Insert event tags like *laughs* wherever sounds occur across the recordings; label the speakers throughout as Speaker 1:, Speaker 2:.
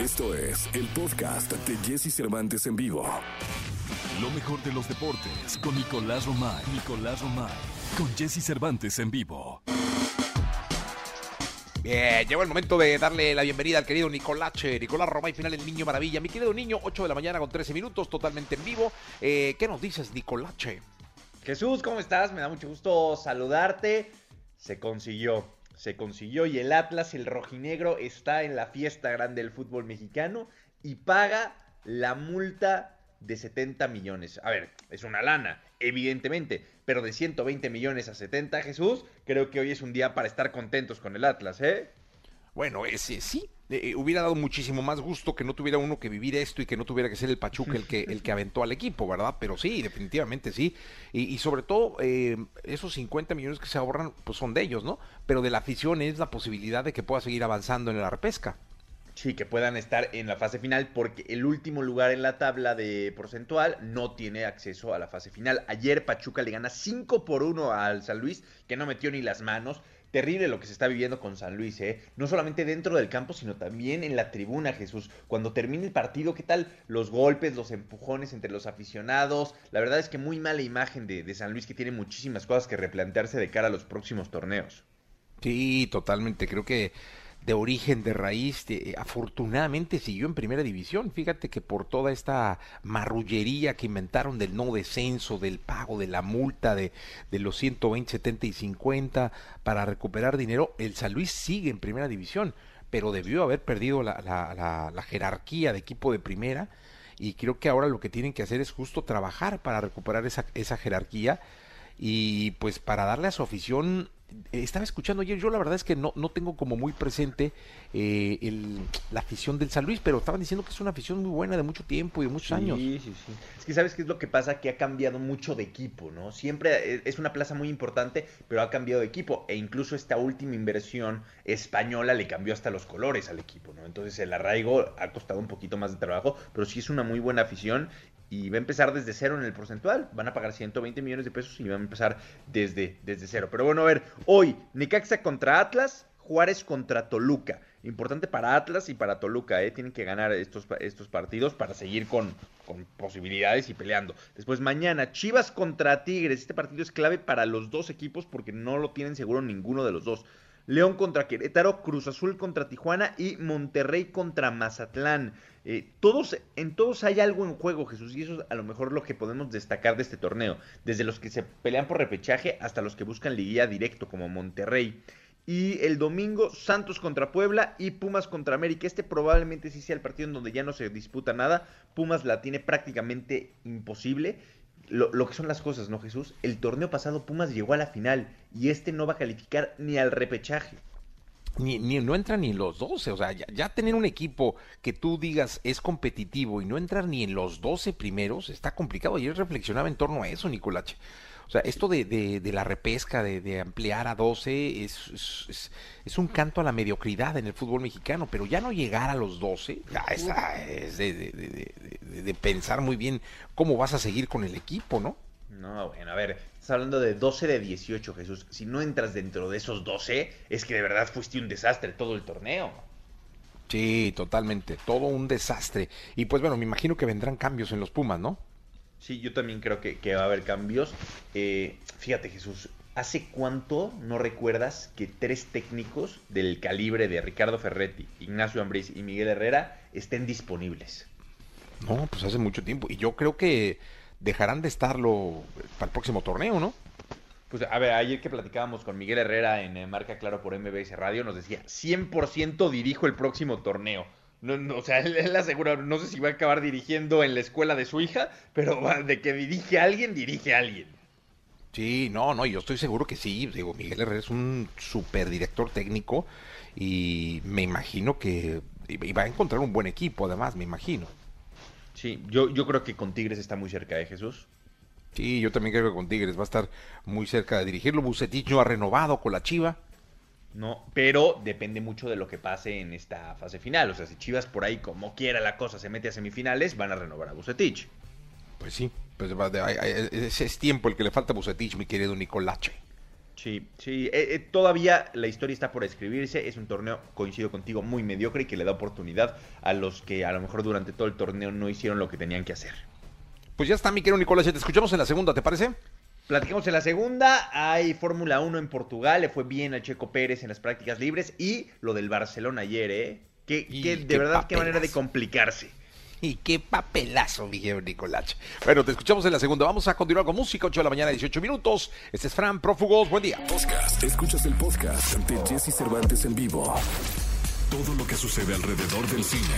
Speaker 1: Esto es el podcast de Jesse Cervantes en vivo.
Speaker 2: Lo mejor de los deportes con Nicolás Romay. Nicolás Romay. Con Jesse Cervantes en vivo.
Speaker 3: Bien, llegó el momento de darle la bienvenida al querido Nicolache, Nicolás Romay, final el Niño Maravilla. Mi querido niño, 8 de la mañana con 13 minutos, totalmente en vivo. Eh, ¿Qué nos dices, Nicolache?
Speaker 4: Jesús, ¿cómo estás? Me da mucho gusto saludarte. Se consiguió, se consiguió y el Atlas, el rojinegro, está en la fiesta grande del fútbol mexicano y paga la multa de 70 millones. A ver, es una lana, evidentemente, pero de 120 millones a 70, Jesús, creo que hoy es un día para estar contentos con el Atlas, ¿eh?
Speaker 3: Bueno, ese sí, eh, hubiera dado muchísimo más gusto que no tuviera uno que vivir esto y que no tuviera que ser el Pachuca el que, *laughs* el que aventó al equipo, ¿verdad? Pero sí, definitivamente sí. Y, y sobre todo, eh, esos 50 millones que se ahorran, pues son de ellos, ¿no? Pero de la afición es la posibilidad de que pueda seguir avanzando en la repesca.
Speaker 4: Sí, que puedan estar en la fase final porque el último lugar en la tabla de porcentual no tiene acceso a la fase final. Ayer Pachuca le gana 5 por 1 al San Luis, que no metió ni las manos. Terrible lo que se está viviendo con San Luis, ¿eh? No solamente dentro del campo, sino también en la tribuna, Jesús. Cuando termine el partido, ¿qué tal los golpes, los empujones entre los aficionados? La verdad es que muy mala imagen de, de San Luis que tiene muchísimas cosas que replantearse de cara a los próximos torneos.
Speaker 3: Sí, totalmente. Creo que de origen, de raíz, de, afortunadamente siguió en primera división. Fíjate que por toda esta marrullería que inventaron del no descenso, del pago de la multa de, de los 120, 70 y 50 para recuperar dinero, el San Luis sigue en primera división, pero debió haber perdido la, la, la, la jerarquía de equipo de primera y creo que ahora lo que tienen que hacer es justo trabajar para recuperar esa, esa jerarquía y pues para darle a su afición estaba escuchando ayer, yo la verdad es que no, no tengo como muy presente eh, el, la afición del San Luis, pero estaban diciendo que es una afición muy buena de mucho tiempo y de muchos
Speaker 4: sí,
Speaker 3: años.
Speaker 4: Sí, sí, Es que sabes qué es lo que pasa, que ha cambiado mucho de equipo, ¿no? Siempre es una plaza muy importante, pero ha cambiado de equipo. E incluso esta última inversión española le cambió hasta los colores al equipo, ¿no? Entonces el arraigo ha costado un poquito más de trabajo, pero sí es una muy buena afición y va a empezar desde cero en el porcentual. Van a pagar 120 millones de pesos y van a empezar desde, desde cero. Pero bueno, a ver, hoy Necaxa contra Atlas, Juárez contra Toluca. Importante para Atlas y para Toluca, ¿eh? Tienen que ganar estos, estos partidos para seguir con, con posibilidades y peleando. Después mañana, Chivas contra Tigres. Este partido es clave para los dos equipos porque no lo tienen seguro ninguno de los dos. León contra Querétaro, Cruz Azul contra Tijuana y Monterrey contra Mazatlán. Eh, todos, en todos hay algo en juego, Jesús, y eso es a lo mejor lo que podemos destacar de este torneo. Desde los que se pelean por repechaje hasta los que buscan liguilla directo, como Monterrey. Y el domingo, Santos contra Puebla y Pumas contra América. Este probablemente sí sea el partido en donde ya no se disputa nada. Pumas la tiene prácticamente imposible lo, lo, que son las cosas, ¿no, Jesús? El torneo pasado Pumas llegó a la final y este no va a calificar ni al repechaje.
Speaker 3: Ni, ni no entran ni en los 12, o sea, ya, ya, tener un equipo que tú digas es competitivo y no entrar ni en los 12 primeros está complicado. Ayer reflexionaba en torno a eso, Nicolache. O sea, esto de, de, de la repesca, de, de, ampliar a 12, es, es, es, un canto a la mediocridad en el fútbol mexicano, pero ya no llegar a los 12, ya está, es de, pensar muy bien cómo vas a seguir con el equipo, ¿no?
Speaker 4: No, bueno, a ver, estás hablando de 12 de 18, Jesús. Si no entras dentro de esos 12, es que de verdad fuiste un desastre todo el torneo.
Speaker 3: Sí, totalmente, todo un desastre. Y pues bueno, me imagino que vendrán cambios en los Pumas, ¿no?
Speaker 4: Sí, yo también creo que, que va a haber cambios. Eh, fíjate, Jesús, ¿hace cuánto no recuerdas que tres técnicos del calibre de Ricardo Ferretti, Ignacio Ambriz y Miguel Herrera estén disponibles?
Speaker 3: No, pues hace mucho tiempo. Y yo creo que dejarán de estarlo para el próximo torneo, ¿no?
Speaker 4: Pues a ver, ayer que platicábamos con Miguel Herrera en Marca Claro por MBS Radio, nos decía, 100% dirijo el próximo torneo. No, no, o sea, *laughs* él, él, asegura, no sé si va a acabar dirigiendo en la escuela de su hija, pero de que dirige a alguien, dirige a alguien.
Speaker 3: Sí, no, no, yo estoy seguro que sí. Digo, Miguel Herrera es un super director técnico y me imagino que va a encontrar un buen equipo, además, me imagino.
Speaker 4: Sí, yo, yo creo que con Tigres está muy cerca de Jesús.
Speaker 3: Sí, yo también creo que con Tigres va a estar muy cerca de dirigirlo. Bucetich no ha renovado con la Chiva.
Speaker 4: No, pero depende mucho de lo que pase en esta fase final. O sea, si Chivas por ahí, como quiera la cosa, se mete a semifinales, van a renovar a Bucetich.
Speaker 3: Pues sí, pues ese es tiempo el que le falta a Bucetich, mi querido Nicolache.
Speaker 4: Sí, sí, eh, eh, todavía la historia está por escribirse, es un torneo, coincido contigo, muy mediocre y que le da oportunidad a los que a lo mejor durante todo el torneo no hicieron lo que tenían que hacer.
Speaker 3: Pues ya está, mi querido Nicolás, te escuchamos en la segunda, ¿te parece?
Speaker 4: Platicamos en la segunda, hay Fórmula 1 en Portugal, le fue bien a Checo Pérez en las prácticas libres y lo del Barcelona ayer, ¿eh? Que, de verdad, qué manera de complicarse.
Speaker 3: Y qué papelazo, Miguel Nicolás. Bueno, te escuchamos en la segunda. Vamos a continuar con música, 8 de la mañana, 18 minutos. Este es Fran Prófugos. Buen día.
Speaker 1: Podcast. Escuchas el podcast ante Jesse Cervantes en vivo. Todo lo que sucede alrededor del cine.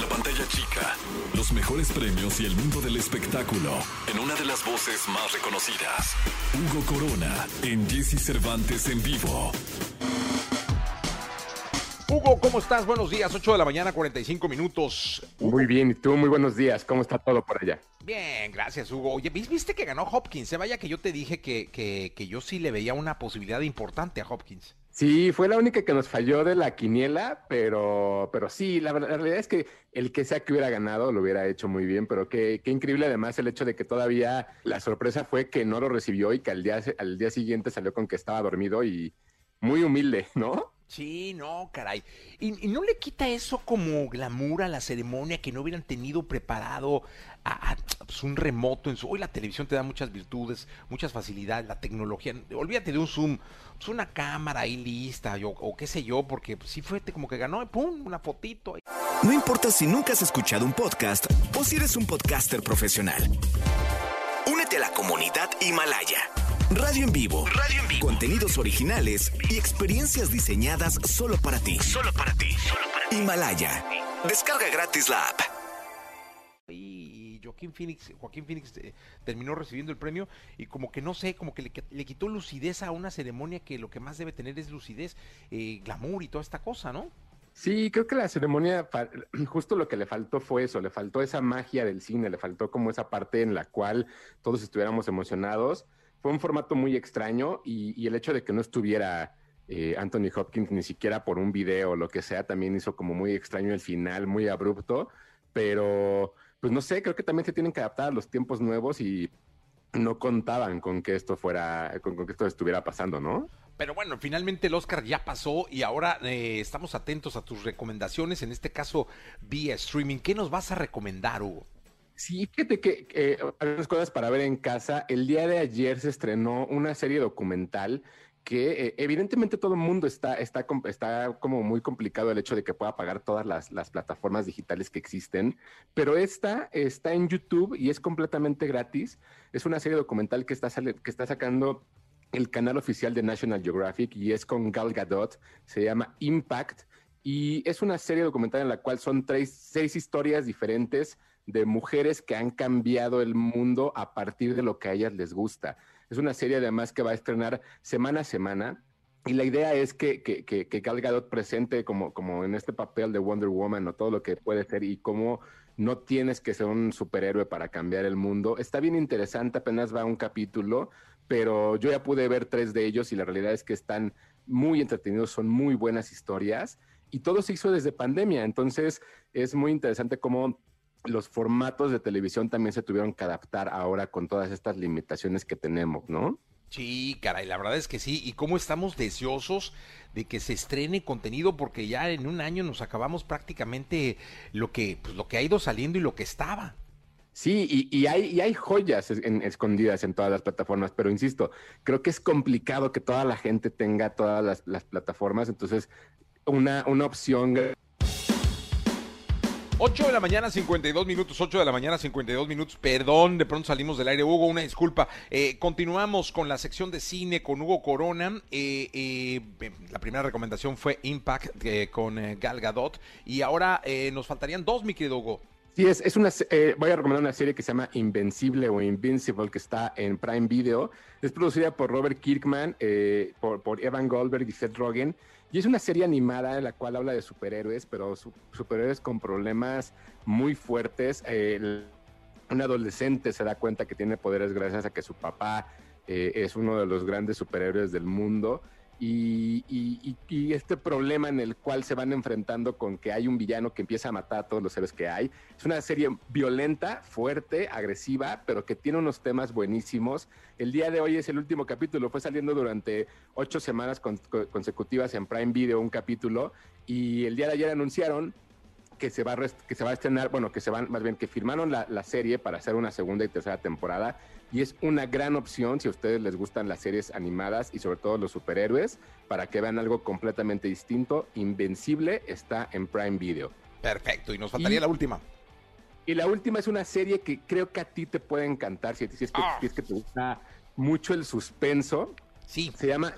Speaker 1: La pantalla chica. Los mejores premios y el mundo del espectáculo. En una de las voces más reconocidas. Hugo Corona. En Jesse Cervantes en vivo.
Speaker 3: Hugo, ¿cómo estás? Buenos días, 8 de la mañana, 45 minutos.
Speaker 5: Muy bien, y tú, muy buenos días. ¿Cómo está todo por allá?
Speaker 3: Bien, gracias, Hugo. Oye, ¿viste que ganó Hopkins? Se vaya que yo te dije que, que, yo sí le veía una posibilidad importante a Hopkins.
Speaker 5: Sí, fue la única que nos falló de la quiniela, pero, pero sí, la, realidad es que el que sea que hubiera ganado lo hubiera hecho muy bien, pero qué, qué, increíble además el hecho de que todavía la sorpresa fue que no lo recibió y que al día, al día siguiente salió con que estaba dormido y muy humilde, ¿no?
Speaker 3: Sí, no, caray. ¿Y, no le quita eso como glamour a la ceremonia que no hubieran tenido preparado a, pues, un remoto en su... Hoy la televisión te da muchas virtudes, muchas facilidades, la tecnología. Olvídate de un Zoom, pues una cámara ahí lista o, qué sé yo, porque pues, sí fue como que ganó, pum, una fotito.
Speaker 1: No importa si nunca has escuchado un podcast o si eres un podcaster profesional. Únete a la comunidad Himalaya. Radio en vivo. Radio en vivo. Contenidos originales y experiencias diseñadas solo para ti. Solo para ti. Solo para ti. Himalaya. Descarga gratis la app.
Speaker 3: Y Joaquín Phoenix, Joaquín Phoenix eh, terminó recibiendo el premio y como que no sé, como que le, quitó lucidez a una ceremonia que lo que más debe tener es lucidez, eh, glamour y toda esta cosa, ¿no?
Speaker 5: Sí, creo que la ceremonia, *clears throat* justo lo que le faltó fue eso, le faltó esa magia del cine, le faltó como esa parte en la cual todos estuviéramos emocionados fue un formato muy extraño y, el hecho de que no estuviera eh, Anthony Hopkins ni siquiera por un video o lo que sea también hizo como muy extraño el final, muy abrupto, pero pues no sé, creo que también se tienen que adaptar a los tiempos nuevos y no contaban con que esto fuera, con, que esto estuviera pasando, ¿no?
Speaker 3: Pero bueno, finalmente el Oscar ya pasó y ahora eh, estamos atentos a tus recomendaciones, en este caso vía streaming. ¿Qué nos vas a recomendar, Hugo?
Speaker 5: Sí, fíjate que eh, algunas cosas para ver en casa. El día de ayer se estrenó una serie documental que eh, evidentemente todo el mundo está, está, está como muy complicado el hecho de que pueda pagar todas las, las, plataformas digitales que existen, pero esta está en YouTube y es completamente gratis. Es una serie documental que está, que está sacando el canal oficial de National Geographic y es con Gal Gadot, se llama Impact y es una serie documental en la cual son tres, seis historias diferentes de mujeres que han cambiado el mundo a partir de lo que a ellas les gusta. Es una serie además que va a estrenar semana a semana. Y la idea es que, que, que, que Gal presente como, como en este papel de Wonder Woman o todo lo que puede ser y cómo no tienes que ser un superhéroe para cambiar el mundo. Está bien interesante, apenas va un capítulo, pero yo ya pude ver tres de ellos y la realidad es que están muy entretenidos, son muy buenas historias y todo se hizo desde pandemia. Entonces es muy interesante cómo los formatos de televisión también se tuvieron que adaptar ahora con todas estas limitaciones que tenemos, ¿no?
Speaker 3: Sí, caray, la verdad es que sí. Y cómo estamos deseosos de que se estrene contenido, porque ya en un año nos acabamos prácticamente lo que, pues, lo que ha ido saliendo y lo que estaba.
Speaker 5: Sí, y, hay, y hay joyas escondidas en todas las plataformas, pero insisto, creo que es complicado que toda la gente tenga todas las, las plataformas, entonces una, una opción
Speaker 3: 8 de la mañana, 52 minutos, 8 de la mañana, 52 minutos. Perdón, de pronto salimos del aire. Hugo, una disculpa. Eh, continuamos con la sección de cine con Hugo Corona. Eh, eh, la primera recomendación fue Impact con Gal Gadot. Y ahora nos faltarían dos, mi querido Hugo.
Speaker 5: Sí, es, es una, voy a recomendar una serie que se llama Invencible o Invincible, que está en Prime Video. Es producida por Robert Kirkman, por, por Evan Goldberg y Seth Rogen. Y es una serie animada en la cual habla de superhéroes, pero superhéroes con problemas muy fuertes. un adolescente se da cuenta que tiene poderes gracias a que su papá eh, es uno de los grandes superhéroes del mundo. Y, este problema en el cual se van enfrentando con que hay un villano que empieza a matar a todos los seres que hay. Es una serie violenta, fuerte, agresiva, pero que tiene unos temas buenísimos. El día de hoy es el último capítulo, fue saliendo durante ocho semanas con- con- consecutivas en Prime Video un capítulo y el día de ayer anunciaron que se va a, que se va a estrenar, bueno, que se van, más bien que firmaron la, la serie para hacer una segunda y tercera temporada y es una gran opción si a ustedes les gustan las series animadas y sobre todo los superhéroes para que vean algo completamente distinto. Invencible está en Prime Video.
Speaker 3: Perfecto, y nos faltaría
Speaker 5: Y-
Speaker 3: la última.
Speaker 5: Y la última es una serie que creo que a ti te puede encantar si, si es, que,
Speaker 3: Ah.
Speaker 5: si es que te gusta mucho el suspenso.
Speaker 3: Sí,
Speaker 5: Se llama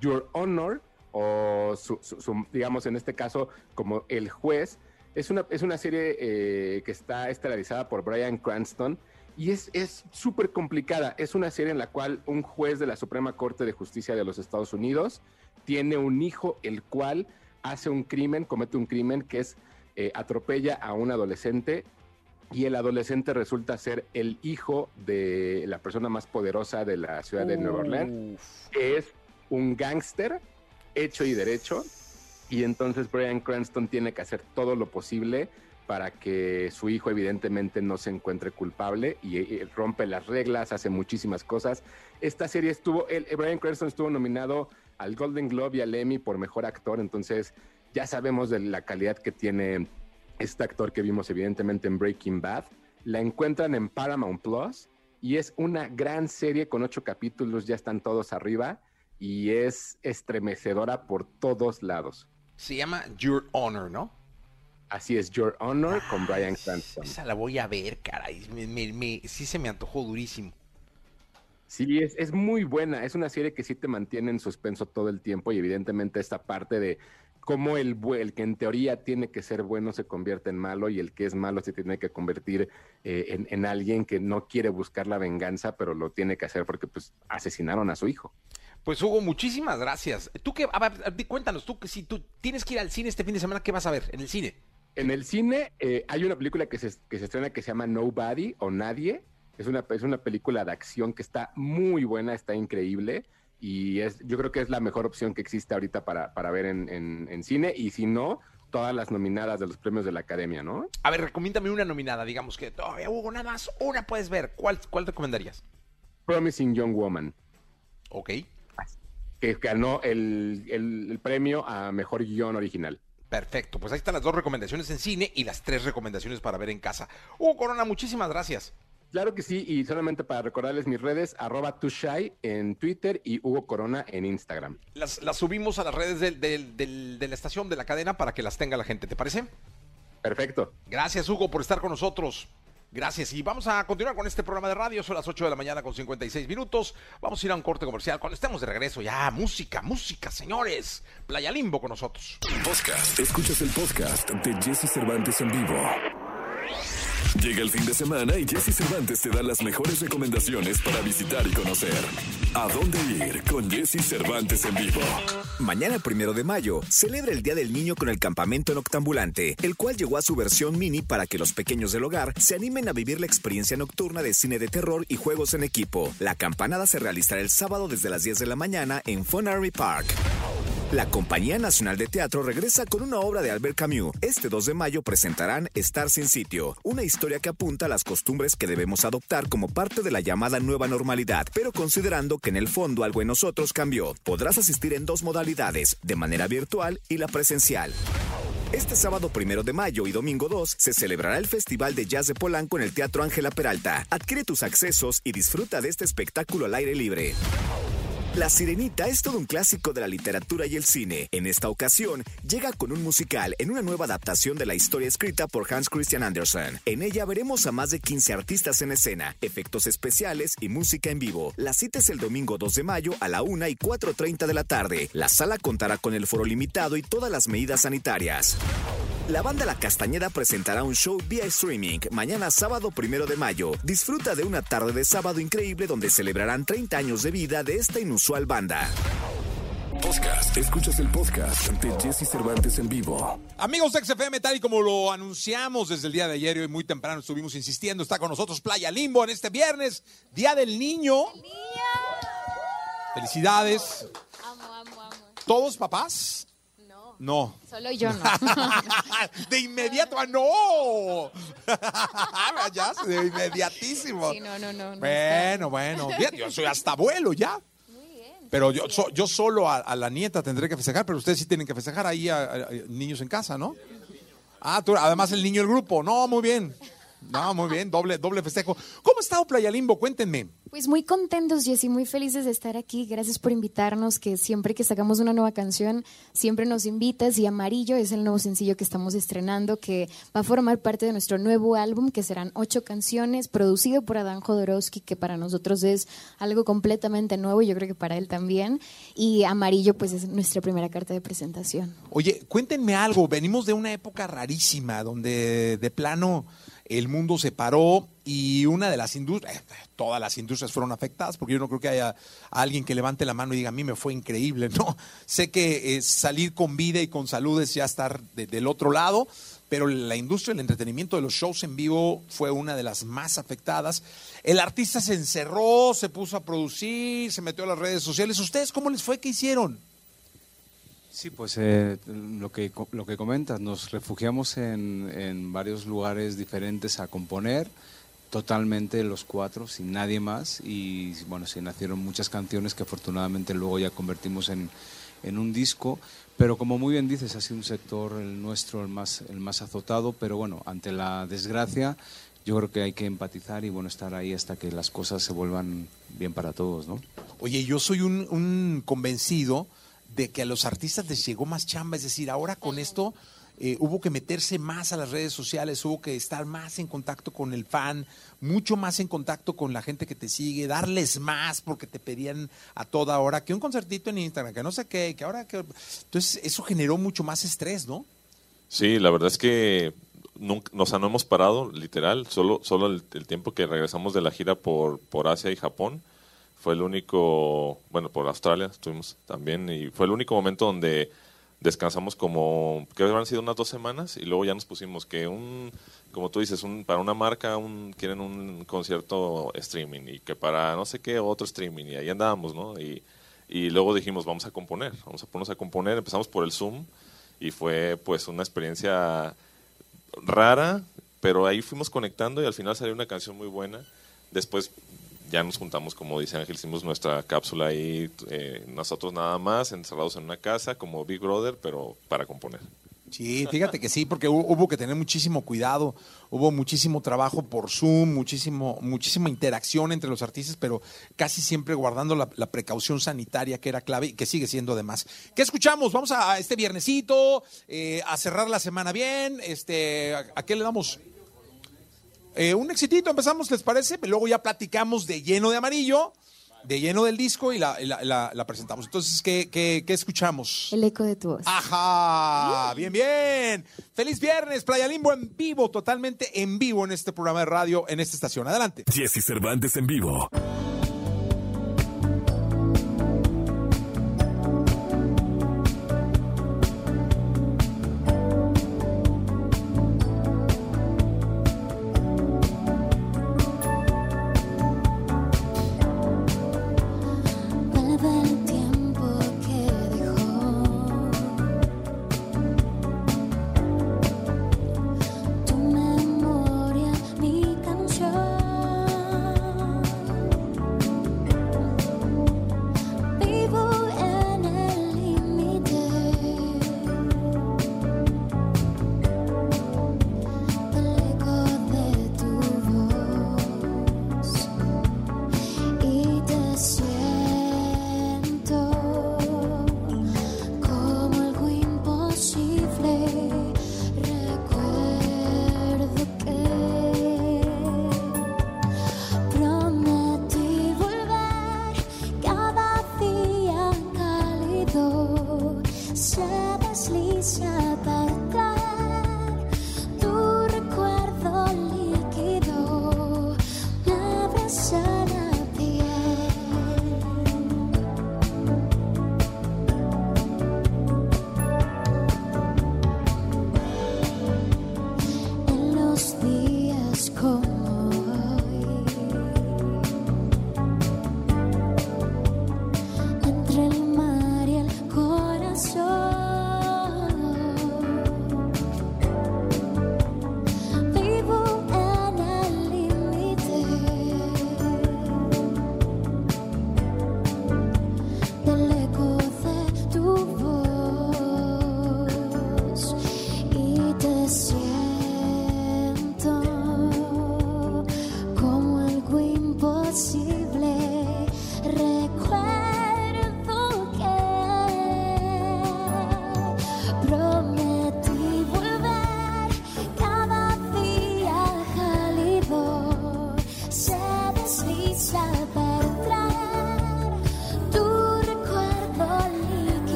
Speaker 5: Your Honor o su- su- su- digamos en este caso como El Juez. Es una, es una serie eh, que está estelarizada por Brian Cranston y es es súper complicada. Es una serie en la cual un juez de la Suprema Corte de Justicia de los Estados Unidos tiene un hijo el cual hace un crimen, comete un crimen que es eh, atropella a un adolescente y el adolescente resulta ser el hijo de la persona más poderosa de la ciudad de Nueva Orleans que es un gángster hecho y derecho. Y entonces Brian Cranston tiene que hacer todo lo posible para que su hijo evidentemente no se encuentre culpable y, y rompe las reglas, hace muchísimas cosas. Esta serie estuvo, el, Brian Cranston estuvo nominado al Golden Globe y al Emmy por Mejor Actor, entonces ya sabemos de la calidad que tiene este actor que vimos evidentemente en Breaking Bad. La encuentran en Paramount Plus y es una gran serie con ocho capítulos, ya están todos arriba y es estremecedora por todos lados.
Speaker 3: Se llama Your Honor, ¿no?
Speaker 5: Así es, Your Honor con Brian Cranston.
Speaker 3: Esa la voy a ver, caray. Me- me- me- sí se me antojó durísimo.
Speaker 5: Sí, es, es muy buena. Es una serie que sí te mantiene en suspenso todo el tiempo y evidentemente esta parte de cómo el, que en teoría tiene que ser bueno se convierte en malo y el que es malo se tiene que convertir eh, en, en alguien que no quiere buscar la venganza, pero lo tiene que hacer porque pues asesinaron a su hijo.
Speaker 3: Pues Hugo, muchísimas gracias. Tú que, a ver, cuéntanos, tú que si tú tienes que ir al cine este fin de semana, ¿qué vas a ver en el cine?
Speaker 5: En el cine eh, hay una película que se, que se estrena que se llama Nobody o Nadie. Es una, es una película de acción que está muy buena, está increíble. Y es, yo creo que es la mejor opción que existe ahorita para, para ver en, en- en cine. Y si no, todas las nominadas de los premios de la academia, ¿no?
Speaker 3: A ver, recomiéndame una nominada, digamos que, oh, Hugo, nada más una puedes ver. ¿Cuál, cuál recomendarías?
Speaker 5: Promising Young Woman,
Speaker 3: Ok,
Speaker 5: que ganó el, el- el premio a mejor guion original.
Speaker 3: Perfecto. Pues ahí están las dos recomendaciones en cine y las tres recomendaciones para ver en casa. Hugo Corona, muchísimas gracias.
Speaker 5: Claro que sí, y solamente para recordarles mis redes, arroba tushai en Twitter y Hugo Corona en Instagram.
Speaker 3: Las, las subimos a las redes del- del- del- de la estación, de la cadena, para que las tenga la gente, ¿te parece?
Speaker 5: Perfecto.
Speaker 3: Gracias, Hugo, por estar con nosotros. Gracias. Y vamos a continuar con este programa de radio. Son las 8 de la mañana con 56 minutos. Vamos a ir a un corte comercial. Cuando estemos de regreso, ya, música, música, señores. Playa Limbo con nosotros.
Speaker 2: Podcast. Escuchas el podcast de Jesse Cervantes en vivo. Llega el fin de semana y Jesse Cervantes te da las mejores recomendaciones para visitar y conocer. ¿A dónde ir con Jesse Cervantes en vivo?
Speaker 1: Mañana primero de mayo, celebra el Día del Niño con el Campamento Noctambulante, el cual llegó a su versión mini para que los pequeños del hogar se animen a vivir la experiencia nocturna de cine de terror y juegos en equipo. La campanada se realizará el sábado desde las 10 de la mañana en Fun Army Park. La Compañía Nacional de Teatro regresa con una obra de Albert Camus. Este 2 de mayo presentarán Estar sin sitio, una historia que apunta a las costumbres que debemos adoptar como parte de la llamada nueva normalidad, pero considerando que en el fondo algo en nosotros cambió. Podrás asistir en dos modalidades, de manera virtual y la presencial. Este sábado primero de mayo y domingo 2 se celebrará el Festival de Jazz de Polanco en el Teatro Ángela Peralta. Adquiere tus accesos y disfruta de este espectáculo al aire libre. La Sirenita es todo un clásico de la literatura y el cine. En esta ocasión, llega con un musical en una nueva adaptación de la historia escrita por Hans Christian Andersen. En ella veremos a más de 15 artistas en escena, efectos especiales y música en vivo. La cita es el domingo 2 de mayo a la 1 y 4.30 de la tarde. La sala contará con el foro limitado y todas las medidas sanitarias. La banda La Castañeda presentará un show vía streaming mañana sábado primero de mayo. Disfruta de una tarde de sábado increíble donde celebrarán 30 años de vida de esta inusual banda.
Speaker 2: Podcast. Escuchas el podcast de Jesse Cervantes en vivo.
Speaker 6: Amigos de XFM, tal y como lo anunciamos desde el día de ayer y hoy muy temprano estuvimos insistiendo, está con nosotros Playa Limbo en este viernes, Día del Niño. Felicidades.
Speaker 7: Amo, amo, amo.
Speaker 6: ¿Todos papás?
Speaker 7: No. Solo yo no. *laughs*
Speaker 6: de inmediato, ¡ah, no! *laughs* ya, de inmediatísimo.
Speaker 7: Sí, no, no, no. no
Speaker 6: Bueno, bueno. Bien, yo soy hasta abuelo ya.
Speaker 7: Muy bien.
Speaker 6: Pero yo, so- yo solo a, a la nieta tendré que festejar, pero ustedes sí tienen que festejar ahí a, a- a niños en casa, ¿no? Ah, tú, además el niño del grupo. No, muy bien. No, muy bien, doble, doble festejo. ¿Cómo ha estado Playa Limbo? Cuéntenme.
Speaker 7: Pues muy contentos, Jessy, muy felices de estar aquí. Gracias por invitarnos, que siempre que sacamos una nueva canción, siempre nos invitas. Y Amarillo es el nuevo sencillo que estamos estrenando, que va a formar parte de nuestro nuevo álbum, que serán ocho canciones, producido por Adán Jodorowsky, que para nosotros es algo completamente nuevo, yo creo que para él también. Y Amarillo, pues es nuestra primera carta de presentación.
Speaker 6: Oye, cuéntenme algo. Venimos de una época rarísima donde de plano el mundo se paró y una de las industrias, todas las industrias fueron afectadas, porque yo no creo que haya alguien que levante la mano y diga, a mí me fue increíble, *laughs* ¿no? Sé que eh, salir con vida y con salud es ya estar de- del otro lado, pero la industria del entretenimiento de los shows en vivo fue una de las más afectadas. El artista se encerró, se puso a producir, se metió a las redes sociales. ¿Ustedes cómo les fue? ¿Qué hicieron?
Speaker 8: Sí, pues eh, lo, que, lo que comentas, nos refugiamos en, en varios lugares diferentes a componer, totalmente los cuatro, sin nadie más, y bueno, se nacieron muchas canciones que afortunadamente luego ya convertimos en, en un disco, pero como muy bien dices, ha sido un sector el nuestro el más, el más azotado, pero bueno, ante la desgracia yo creo que hay que empatizar y bueno, estar ahí hasta que las cosas se vuelvan bien para todos, ¿no?
Speaker 6: Oye, yo soy un, un convencido de que a los artistas les llegó más chamba, es decir, ahora con esto eh, hubo que meterse más a las redes sociales, hubo que estar más en contacto con el fan, mucho más en contacto con la gente que te sigue, darles más porque te pedían a toda hora que un concertito en Instagram, que no sé qué, que ahora que... Entonces eso generó mucho más estrés, ¿no?
Speaker 9: Sí, la verdad es que nunca, o sea, no hemos parado, literal, solo, solo el, el tiempo que regresamos de la gira por, por Asia y Japón fue el único, bueno, por Australia estuvimos también, y fue el único momento donde descansamos como, que habrán sido unas dos semanas, y luego ya nos pusimos que un, como tú dices, un, para una marca un, quieren un concierto streaming, y que para no sé qué otro streaming, y ahí andábamos, ¿no? Y, y luego dijimos, vamos a componer, vamos a ponernos a componer, empezamos por el Zoom, y fue pues una experiencia rara, pero ahí fuimos conectando y al final salió una canción muy buena. Después ya nos juntamos, como dice Ángel, hicimos nuestra cápsula ahí, eh, nosotros nada más, encerrados en una casa, como Big Brother, pero para componer.
Speaker 6: Sí, fíjate que sí, porque hu- hubo que tener muchísimo cuidado, hubo muchísimo trabajo por Zoom, muchísimo, muchísima interacción entre los artistas, pero casi siempre guardando la, precaución sanitaria que era clave y que sigue siendo además. ¿Qué escuchamos? Vamos a, este viernesito, eh, a cerrar la semana bien, este, ¿a, a qué le damos? Eh, un exitito, empezamos, ¿les parece? Luego ya platicamos de lleno de amarillo, de lleno del disco y la, la- la presentamos. Entonces, ¿qué, qué, qué escuchamos?
Speaker 7: El eco de tu voz.
Speaker 6: Ajá, bien, bien. Feliz viernes, Playa Limbo en vivo, totalmente en vivo en este programa de radio, en esta estación. Adelante.
Speaker 2: Jesse Cervantes en vivo.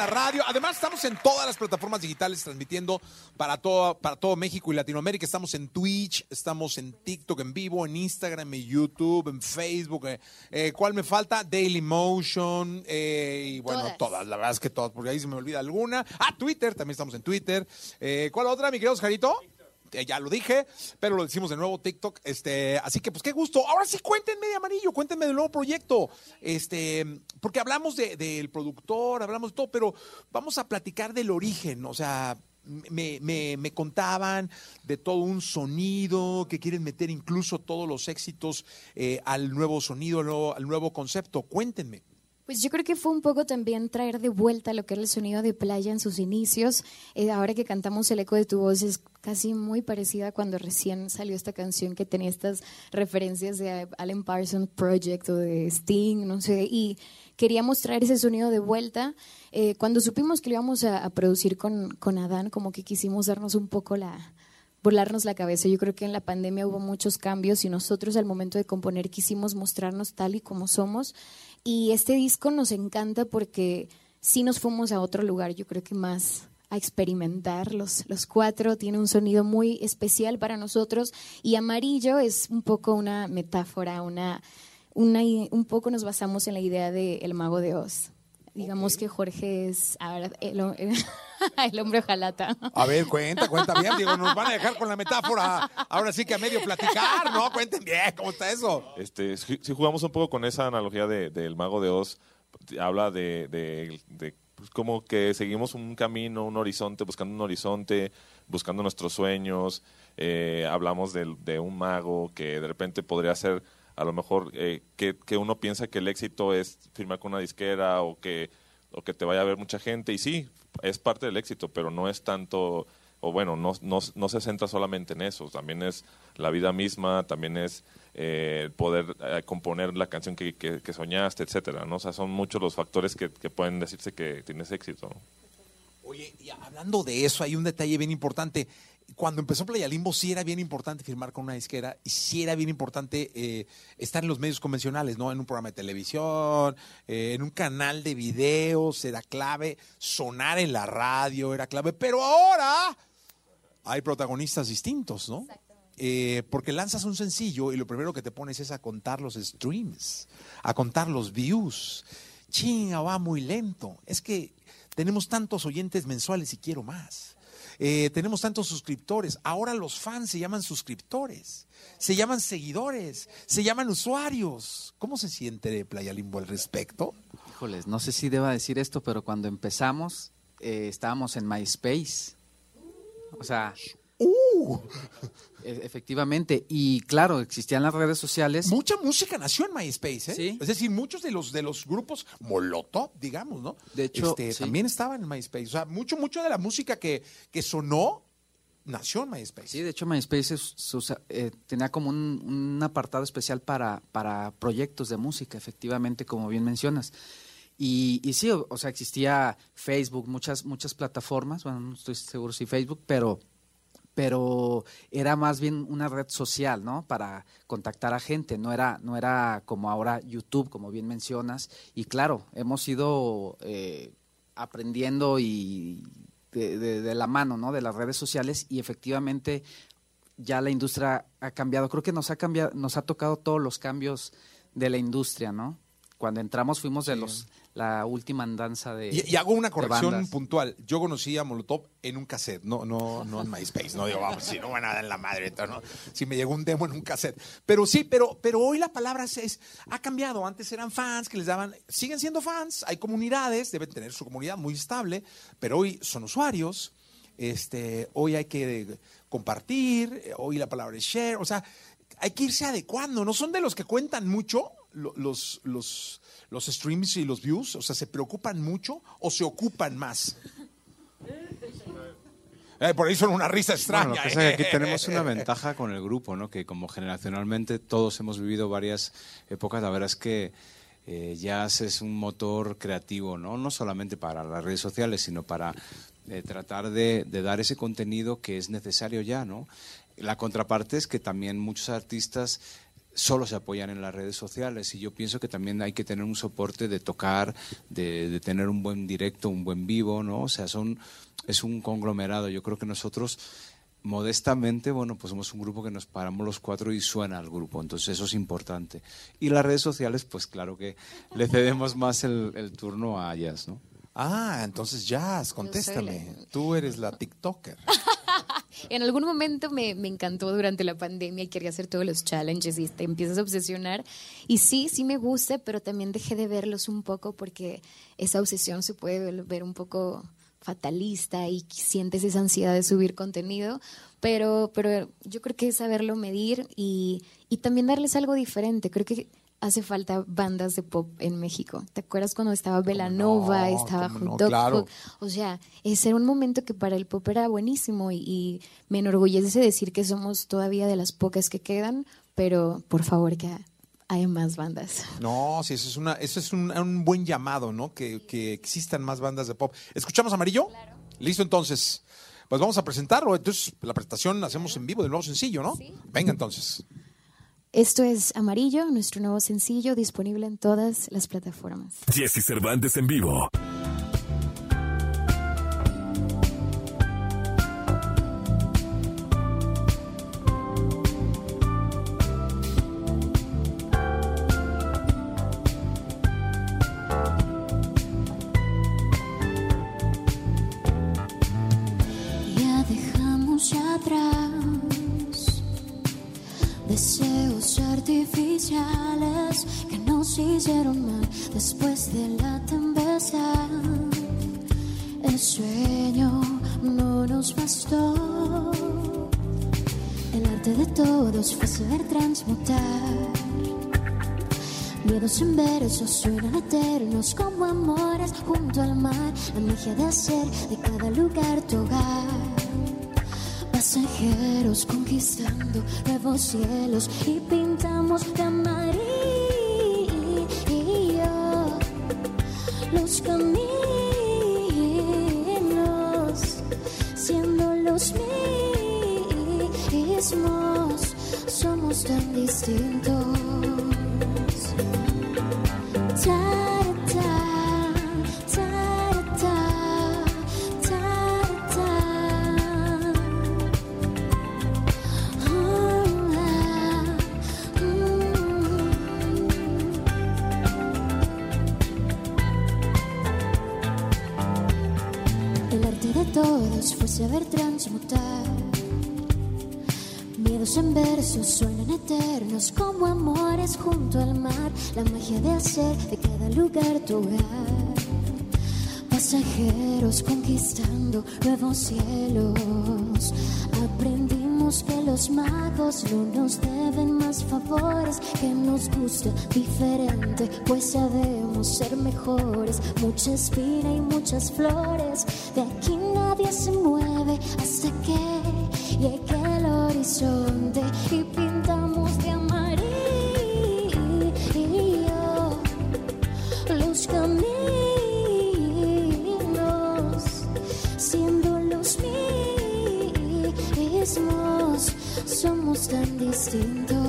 Speaker 6: La radio. Además, estamos en todas las plataformas digitales transmitiendo para todo, para todo México y Latinoamérica. Estamos en Twitch, estamos en TikTok en vivo, en Instagram, en YouTube, en Facebook. eh, eh, ¿Cuál me falta? Daily Motion. eh, y bueno,
Speaker 7: Todas.
Speaker 6: todas. La verdad es que todas, porque ahí se me olvida alguna. Ah, Twitter, también estamos en Twitter. Eh, ¿Cuál otra, mi querido Oscarito? Eh, ya lo dije, pero lo decimos de nuevo, TikTok. Este, así que, pues qué gusto. Ahora sí, cuéntenme de amarillo, cuéntenme del nuevo proyecto. Este, porque hablamos de- del productor, hablamos de todo, pero vamos a platicar del origen. O sea, me, me- me contaban de todo un sonido, que quieren meter incluso todos los éxitos eh, al nuevo sonido, al nuevo, al nuevo concepto. Cuéntenme.
Speaker 7: Pues yo creo que fue un poco también traer de vuelta lo que era el sonido de playa en sus inicios. Eh, ahora que cantamos El eco de tu voz es casi muy parecida a cuando recién salió esta canción que tenía estas referencias de Alan Parsons Project o de Sting, no sé, y queríamos traer ese sonido de vuelta. Eh, cuando supimos que lo íbamos a, a producir con, con Adán, como que quisimos darnos un poco la, volarnos la cabeza. Yo creo que en la pandemia hubo muchos cambios y nosotros al momento de componer quisimos mostrarnos tal y como somos. Y este disco nos encanta porque sí nos fuimos a otro lugar, yo creo que más a experimentar. Los, los cuatro tiene un sonido muy especial para nosotros y amarillo es un poco una metáfora, una, una, un poco nos basamos en la idea de El Mago de Oz. Digamos que Jorge es ahora el, *laughs* el hombre ojalata.
Speaker 6: A ver, cuenta, cuenta bien. Digo, nos van a dejar con la metáfora. Ahora sí que a medio platicar, ¿no? Cuenten bien, ¿cómo está eso?
Speaker 9: Este, si, si jugamos un poco con esa analogía de- del mago de Oz, habla de, de- de, pues, como que seguimos un camino, un horizonte, buscando un horizonte, buscando nuestros sueños. eh, hablamos del- de, un mago que de repente podría ser, a lo mejor, eh, que, que uno piensa que el éxito es firmar con una disquera o que, o que te vaya a ver mucha gente. Y sí, es parte del éxito, pero no es tanto o bueno, no, no, no se centra solamente en eso, también es la vida misma, también es eh, poder eh, componer la canción que, que- soñaste, etcétera, ¿no? O sea, son muchos los factores que, que pueden decirse que tienes éxito.
Speaker 6: Oye, y hablando de eso, hay un detalle bien importante. Cuando empezó Playa Limbo, sí era bien importante firmar con una disquera y sí era bien importante eh, estar en los medios convencionales, ¿no? En un programa de televisión, eh, en un canal de videos, era clave. Sonar en la radio era clave. Pero ahora hay protagonistas distintos, ¿no? Eh, porque lanzas un sencillo y lo primero que te pones es a contar los streams, a contar los views. Chinga, va muy lento. Es que tenemos tantos oyentes mensuales y quiero más. Eh, tenemos tantos suscriptores. Ahora los fans se llaman suscriptores, se llaman seguidores, se llaman usuarios. ¿Cómo se siente Playa Limbo al respecto?
Speaker 10: Híjoles, no sé si deba decir esto, pero cuando empezamos eh, estábamos en MySpace. O sea, e- efectivamente. Y claro, existían las redes sociales.
Speaker 6: Mucha música nació en MySpace, ¿eh?
Speaker 10: Sí.
Speaker 6: Es decir, muchos de los de los grupos Molotov, digamos, ¿no?
Speaker 10: De hecho,
Speaker 6: Este,
Speaker 10: sí.
Speaker 6: también estaban en MySpace. O sea, mucho, mucho de la música que, que sonó nació en MySpace.
Speaker 10: Sí, de hecho MySpace es- eh, tenía como un, un apartado especial para, para proyectos de música, efectivamente, como bien mencionas. Y, y sí, o, o sea, existía Facebook, muchas, muchas plataformas, bueno, no estoy seguro si Facebook, pero, pero era más bien una red social, ¿no? Para contactar a gente, no era, no era como ahora YouTube, como bien mencionas. Y claro, hemos ido eh, aprendiendo y de, de- de la mano, ¿no? De las redes sociales y efectivamente ya la industria ha cambiado. Creo que nos ha cambiado, nos ha tocado todos los cambios de la industria, ¿no? Cuando entramos fuimos de los la última andanza de
Speaker 6: Y, y hago una corrección puntual. Yo conocí a Molotov en un cassette, no, no, no en MySpace. No digo, vamos, si no van a dar en la madre, entonces, ¿no? Si me llegó un demo en un cassette. Pero sí, pero, pero hoy la palabra es, es- ha cambiado. Antes eran fans que les daban, siguen siendo fans, hay comunidades, deben tener su comunidad muy estable, pero hoy son usuarios. Este, hoy hay que compartir, eh, hoy la palabra es share, o sea, hay que irse adecuando. No son de los que cuentan mucho los, los, los streams y los views, o sea, se preocupan mucho o se ocupan más. Eh, por ahí son una risa extraña.
Speaker 8: Bueno, lo que pasa es que
Speaker 6: ¿eh?
Speaker 8: aquí tenemos una ventaja con el grupo, ¿no? Que como generacionalmente todos hemos vivido varias épocas, la verdad es que eh, Jazz es un motor creativo, ¿no? No solamente para las redes sociales, sino para eh, tratar de, de dar ese contenido que es necesario ya, ¿no? La contraparte es que también muchos artistas solo se apoyan en las redes sociales y yo pienso que también hay que tener un soporte de tocar, de, de tener un buen directo, un buen vivo, ¿no? O sea, son, es un conglomerado. Yo creo que nosotros modestamente, bueno, pues somos un grupo que nos paramos los cuatro y suena al grupo, entonces eso es importante. Y las redes sociales, pues claro que le cedemos más el, el turno a ellas, ¿no?
Speaker 6: Ah, entonces Jazz, contéstame. Tú eres la TikToker. *laughs*
Speaker 7: En algún momento me, me encantó durante la pandemia y quería hacer todos los challenges y te empiezas a obsesionar. Y sí, sí me gusta, pero también dejé de verlos un poco porque esa obsesión se puede ver un poco fatalista y sientes esa ansiedad de subir contenido, pero, pero yo creo que saberlo medir y, y también darles algo diferente. Creo que hace falta bandas de pop en México. ¿Te acuerdas cuando estaba Belanova,
Speaker 6: no,
Speaker 7: estaba Hot Dog
Speaker 6: claro.
Speaker 7: O sea, ese era un momento que para el pop era buenísimo y, y me enorgullece decir que somos todavía de las pocas que quedan, pero por favor que hay más bandas.
Speaker 6: No, sí, eso es, una, eso es un, un buen llamado, ¿no? Que, que existan más bandas de pop. ¿Escuchamos Amarillo? Listo, entonces. Pues vamos a presentarlo. Entonces, la presentación la hacemos en vivo del nuevo sencillo, ¿no? Venga, entonces.
Speaker 7: Esto es Amarillo, nuestro nuevo sencillo disponible en todas las plataformas.
Speaker 2: Jesse Cervantes en vivo.
Speaker 11: Todos fue saber transmutar. Miedos en versos suenan eternos como amores junto al mar. La magia de hacer de cada lugar tu hogar. Pasajeros conquistando nuevos cielos y pintamos de amarillo los caminos, siendo los mismos, somos tan distintos. Miedos en versos suenan eternos como amores junto al mar. La magia de hacer de cada lugar tu hogar. Pasajeros conquistando nuevos cielos. Aprendimos que los magos no nos deben más favores, que nos gusta diferente, pues sabemos ser mejores. Mucha espina y muchas flores, de aquí nadie se mueve hasta que llegue el horizonte tan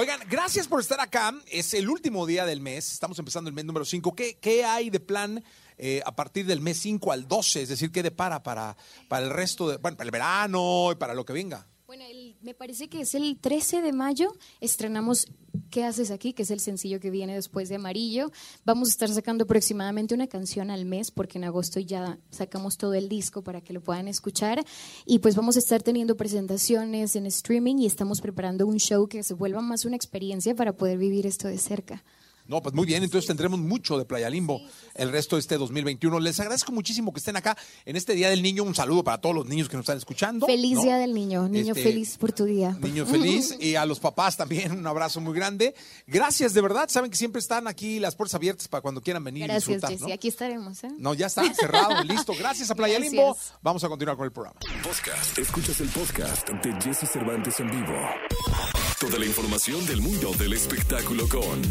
Speaker 6: Oigan, gracias por estar acá. Es el último día del mes. Estamos empezando el mes número 5. ¿Qué, qué hay de plan eh, a partir del mes 5 al 12? Es decir, ¿qué depara para, para el resto de, bueno, para el verano y para lo que venga?
Speaker 7: Me parece que es el 13 de mayo. Estrenamos ¿Qué haces aquí? que es el sencillo que viene después de Amarillo. Vamos a estar sacando aproximadamente una canción al mes porque en agosto ya sacamos todo el disco para que lo puedan escuchar. Y pues vamos a estar teniendo presentaciones en streaming y estamos preparando un show que se vuelva más una experiencia para poder vivir esto de cerca.
Speaker 6: No, pues muy bien, entonces tendremos mucho de Playa Limbo el resto de este 2021. Les agradezco muchísimo que estén acá en este Día del Niño. Un saludo para todos los niños que nos están escuchando.
Speaker 7: Feliz
Speaker 6: ¿no?
Speaker 7: Día del Niño, niño
Speaker 6: Este,
Speaker 7: feliz por tu día.
Speaker 6: Niño feliz *laughs* y a los papás también un abrazo muy grande. Gracias, de verdad. Saben que siempre están aquí las puertas abiertas para cuando quieran venir y
Speaker 7: Gracias,
Speaker 6: disfrutar.
Speaker 7: Jessy.
Speaker 6: ¿no?
Speaker 7: Aquí estaremos. ¿eh?
Speaker 6: No, ya está cerrado, *laughs* listo. Gracias a Playa
Speaker 7: Gracias.
Speaker 6: Limbo. Vamos a continuar con el programa.
Speaker 2: Podcast. Escuchas el podcast de Jesse Cervantes en vivo. Toda la información del mundo del espectáculo con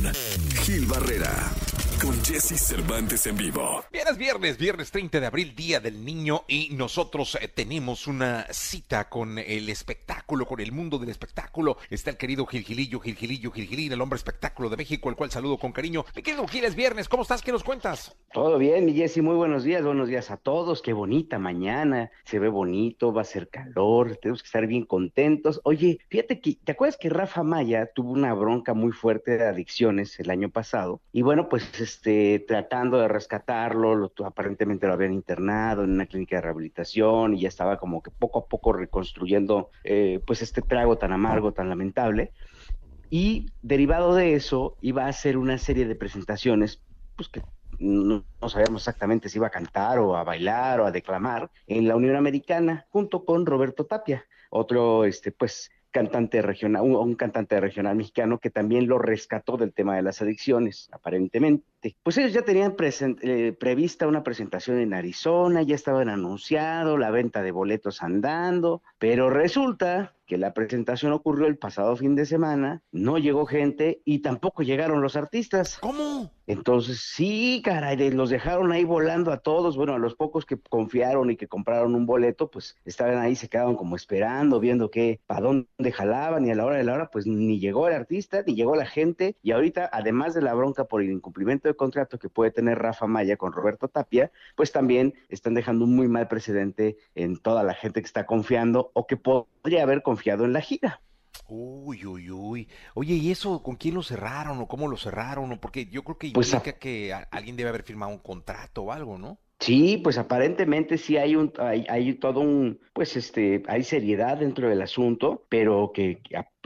Speaker 2: Gil Barrera. Con Jesse Cervantes en vivo.
Speaker 3: Viernes, viernes, viernes 30 de abril, Día del Niño, y nosotros eh, tenemos una cita con el espectáculo, con el mundo del espectáculo. Está el querido Gilgilillo, Gilgilillo, Gilgilín, el hombre espectáculo de México, el cual saludo con cariño. Mi querido Gil, es viernes, ¿cómo estás? ¿Qué nos cuentas?
Speaker 12: Todo bien, mi Jessy, muy buenos días, buenos días a todos, qué bonita mañana, se ve bonito, va a ser calor, tenemos que estar bien contentos. Oye, fíjate que, ¿te acuerdas que Rafa Maya tuvo una bronca muy fuerte de adicciones el año pasado? Y bueno, pues este, tratando de rescatarlo, lo, aparentemente lo habían internado en una clínica de rehabilitación y ya estaba como que poco a poco reconstruyendo eh, pues este trago tan amargo, tan lamentable. Y derivado de eso, iba a hacer una serie de presentaciones, pues que no, no sabíamos exactamente si iba a cantar o a bailar o a declamar en la Unión Americana, junto con Roberto Tapia, otro, este, pues, cantante regional, un, cantante regional mexicano que también lo rescató del tema de las adicciones, aparentemente. Pues ellos ya tenían eh, prevista una presentación en Arizona, ya estaban anunciado, la venta de boletos andando, pero resulta que la presentación ocurrió el pasado fin de semana, no llegó gente y tampoco llegaron los artistas.
Speaker 3: ¿Cómo?
Speaker 12: Entonces, sí, caray, los dejaron ahí volando a todos. Bueno, a los pocos que confiaron y que compraron un boleto, pues estaban ahí, se quedaban como esperando, viendo que para dónde jalaban y a la hora de la hora, pues ni llegó el artista, ni llegó la gente. Y ahorita, además de la bronca por el incumplimiento de contrato que puede tener Rafa Maya con Roberto Tapia, pues también están dejando un muy mal precedente en toda la gente que está confiando o que podría haber confiado en la gira.
Speaker 3: Uy, uy, uy. Oye, ¿y eso con quién lo cerraron o cómo lo cerraron? O porque yo creo que
Speaker 12: Pues,
Speaker 3: implica que alguien debe haber firmado un contrato o algo, ¿no?
Speaker 12: Sí, pues aparentemente sí hay un, hay, hay todo un, pues este, hay seriedad dentro del asunto, pero que,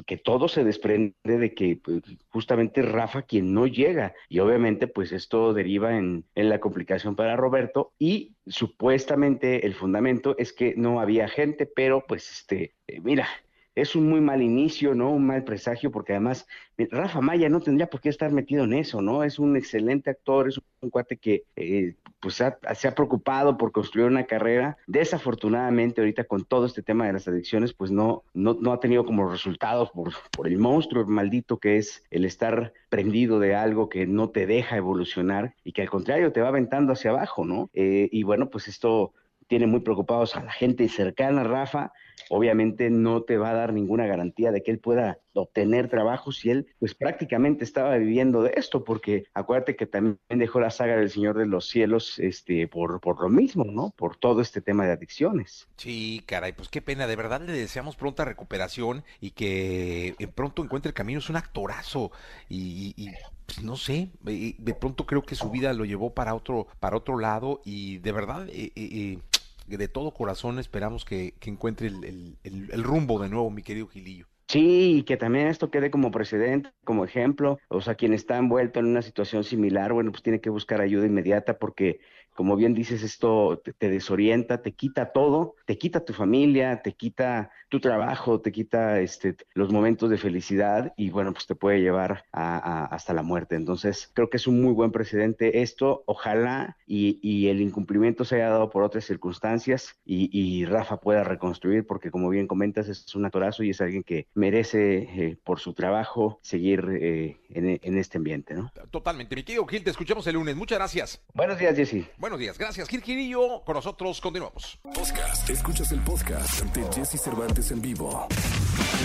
Speaker 12: que, todo se desprende de que pues, justamente Rafa quien no llega. Y obviamente pues esto deriva en, en la complicación para Roberto y supuestamente el fundamento es que no había gente, pero pues este, eh, mira, es un muy mal inicio, ¿no? Un mal presagio, porque además eh, Rafa Maya no tendría por qué estar metido en eso, ¿no? Es un excelente actor, es un cuate que eh, pues se ha preocupado por construir una carrera. Desafortunadamente, ahorita con todo este tema de las adicciones, pues no, no, no ha tenido como resultados por, por el monstruo maldito que es el estar prendido de algo que no te deja evolucionar y que al contrario te va aventando hacia abajo, ¿no? Eh, y bueno, pues esto tiene muy preocupados a la gente cercana Rafa. Obviamente no te va a dar ninguna garantía de que él pueda obtener trabajo si él pues prácticamente estaba viviendo de esto, porque acuérdate que también dejó la saga del Señor de los Cielos este por, por lo mismo, ¿no? Por todo este tema de adicciones.
Speaker 3: Sí, caray, pues qué pena, de verdad le deseamos pronta recuperación y que eh, pronto encuentre el camino, es un actorazo y, y, pues, no sé, eh, de pronto creo que su vida lo llevó para otro, para otro lado y de verdad, eh, eh, eh, de todo corazón esperamos que, que encuentre el, el- el- el rumbo de nuevo, mi querido Gilillo.
Speaker 12: Sí, y que también esto quede como precedente, como ejemplo. O sea, quien está envuelto en una situación similar, bueno, pues tiene que buscar ayuda inmediata porque, como bien dices, esto te, te desorienta, te quita todo, te quita tu familia, te quita tu trabajo, te quita este, los momentos de felicidad y, bueno, pues te puede llevar a- a- hasta la muerte. Entonces, creo que es un muy buen precedente esto. Ojalá y, y el incumplimiento se haya dado por otras circunstancias y, y Rafa pueda reconstruir porque, como bien comentas, es un actorazo y es alguien que merece eh, por su trabajo seguir eh, en, en este ambiente, ¿no?
Speaker 3: Totalmente, mi querido Gil, te escuchamos el lunes, muchas gracias.
Speaker 12: Buenos días, Jesse.
Speaker 3: Buenos días, gracias Gil Gilillo, con nosotros continuamos.
Speaker 2: Podcast. Escuchas el podcast de Jesse Cervantes en vivo.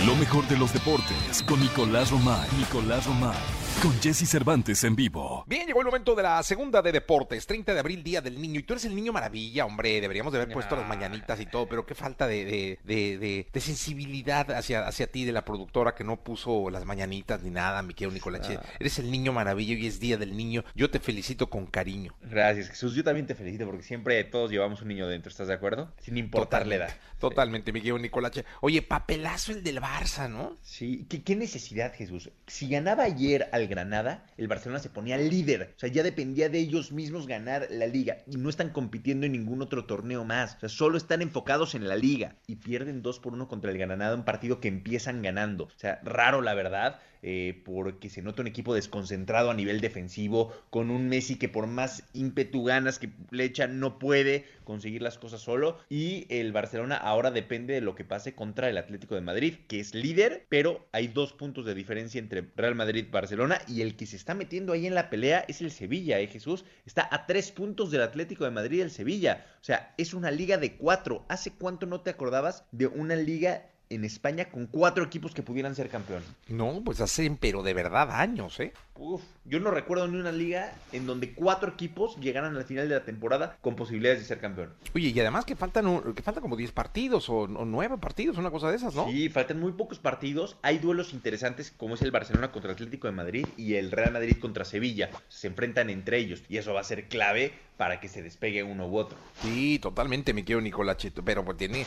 Speaker 2: Lo mejor de los deportes con Nicolás Romay. Nicolás Romay. Con Jesse Cervantes en vivo.
Speaker 3: Bien, llegó el momento de la segunda de deportes, 30 de abril, Día del Niño. Y tú eres el niño maravilla, hombre. Deberíamos de haber puesto las mañanitas y todo, pero qué falta de, de, de, de- de sensibilidad hacia, hacia ti de la productora que no puso las mañanitas ni nada, mi querido Nicolache.
Speaker 4: Ah.
Speaker 3: Eres el niño maravilla y es Día del Niño. Yo te felicito con cariño.
Speaker 4: Gracias, Jesús. Yo también te felicito porque siempre todos llevamos un niño dentro, ¿estás de acuerdo? Sin importar la edad.
Speaker 3: Totalmente, mi querido Nicolache. Oye, papelazo el del Barça, ¿no?
Speaker 4: Sí, ¿Qué, qué necesidad, Jesús. Si ganaba ayer al Granada, el Barcelona se ponía líder. O sea, ya dependía de ellos mismos ganar la liga. Y no están compitiendo en ningún otro torneo más. O sea, solo están enfocados en la liga. Y pierden 2 por 1 contra el Granada, un partido que empiezan ganando. O sea, raro la verdad. Eh, porque se nota un equipo desconcentrado a nivel defensivo, con un Messi que por más ímpetu ganas que le echa no puede conseguir las cosas solo, y el Barcelona ahora depende de lo que pase contra el Atlético de Madrid, que es líder, pero hay dos puntos de diferencia entre Real Madrid y Barcelona, y el que se está metiendo ahí en la pelea es el Sevilla, ¿eh, Jesús? Está a tres puntos del Atlético de Madrid y el Sevilla, o sea, es una liga de cuatro. ¿Hace cuánto no te acordabas de una liga en España con cuatro equipos que pudieran ser campeón?
Speaker 3: No, pues hacen, pero de verdad, años, ¿eh?
Speaker 4: Uf, yo no recuerdo ni una liga en donde cuatro equipos llegaran al final de la temporada con posibilidades de ser campeón.
Speaker 3: Oye, y además que faltan, un- que faltan como 10 partidos o, o 9 partidos, una cosa de esas, ¿no?
Speaker 4: Sí, faltan muy pocos partidos. Hay duelos interesantes como es el Barcelona contra Atlético de Madrid y el Real Madrid contra Sevilla. Se enfrentan entre ellos y eso va a ser clave para que se despegue uno u otro.
Speaker 3: Sí, totalmente, mi querido Nicolache. Pero pues tiene,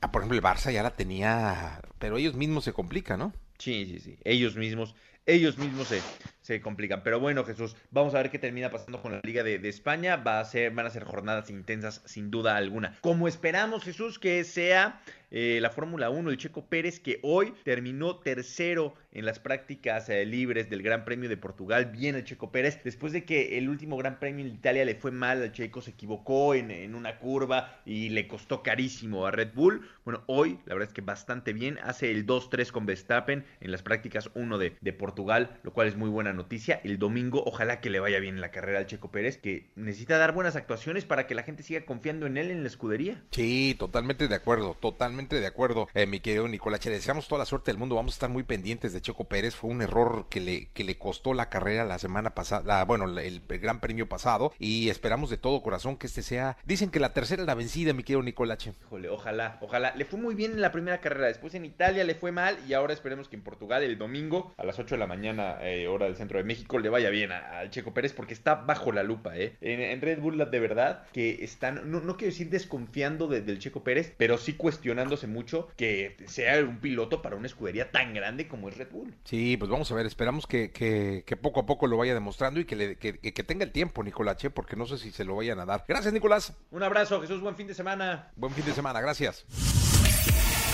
Speaker 3: ah, por ejemplo, el Barça ya la tenía, pero ellos mismos se complican, ¿no?
Speaker 4: Sí, sí, sí. Ellos mismos, ellos mismos se, se complican. Pero bueno, Jesús, vamos a ver qué termina pasando con la Liga de, España. Va a ser, van a ser jornadas intensas, sin duda alguna. Como esperamos, Jesús, que sea eh, la Fórmula 1, el Checo Pérez, que hoy terminó tercero en las prácticas eh, libres del Gran Premio de Portugal. Bien el Checo Pérez, después de que el último Gran Premio en Italia le fue mal al Checo, se equivocó en, en una curva y le costó carísimo a Red Bull. Bueno, hoy la verdad es que bastante bien. Hace el 2-3 con Verstappen en las prácticas 1 de, de Portugal, lo cual es muy buena noticia. El domingo, ojalá que le vaya bien en la carrera al Checo Pérez, que necesita dar buenas actuaciones para que la gente siga confiando en él en la escudería.
Speaker 3: Sí, totalmente de acuerdo, totalmente de acuerdo, eh, mi querido Nicolache. Le deseamos toda la suerte del mundo. Vamos a estar muy pendientes de Checo Pérez. Fue un error que le, que le costó la carrera la semana pasada, bueno, el Gran Premio pasado. Y esperamos de todo corazón que este sea. Dicen que la tercera es la vencida, mi querido Nicolache.
Speaker 4: Híjole, ojalá, ojalá. Le fue muy bien en la primera carrera, después en Italia le fue mal y ahora esperemos que en Portugal el domingo a las 8 de la mañana, eh, hora del centro de México, le vaya bien al Checo Pérez porque está bajo la lupa, ¿eh? En, en Red Bull de verdad que están, no, no quiero decir desconfiando de- del Checo Pérez, pero sí cuestionándose mucho que sea un piloto para una escudería tan grande como es Red Bull.
Speaker 3: Sí, pues vamos a ver, esperamos que, que, que poco a poco lo vaya demostrando y que, le, que, que- que tenga el tiempo, Nicolache, porque no sé si se lo vayan a dar. Gracias, Nicolás.
Speaker 4: Un abrazo, Jesús, buen fin de semana.
Speaker 3: Buen fin de semana, gracias.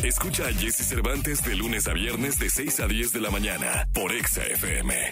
Speaker 2: Escucha a Jesse Cervantes de lunes a viernes de 6 a 10 de la mañana por Exa FM.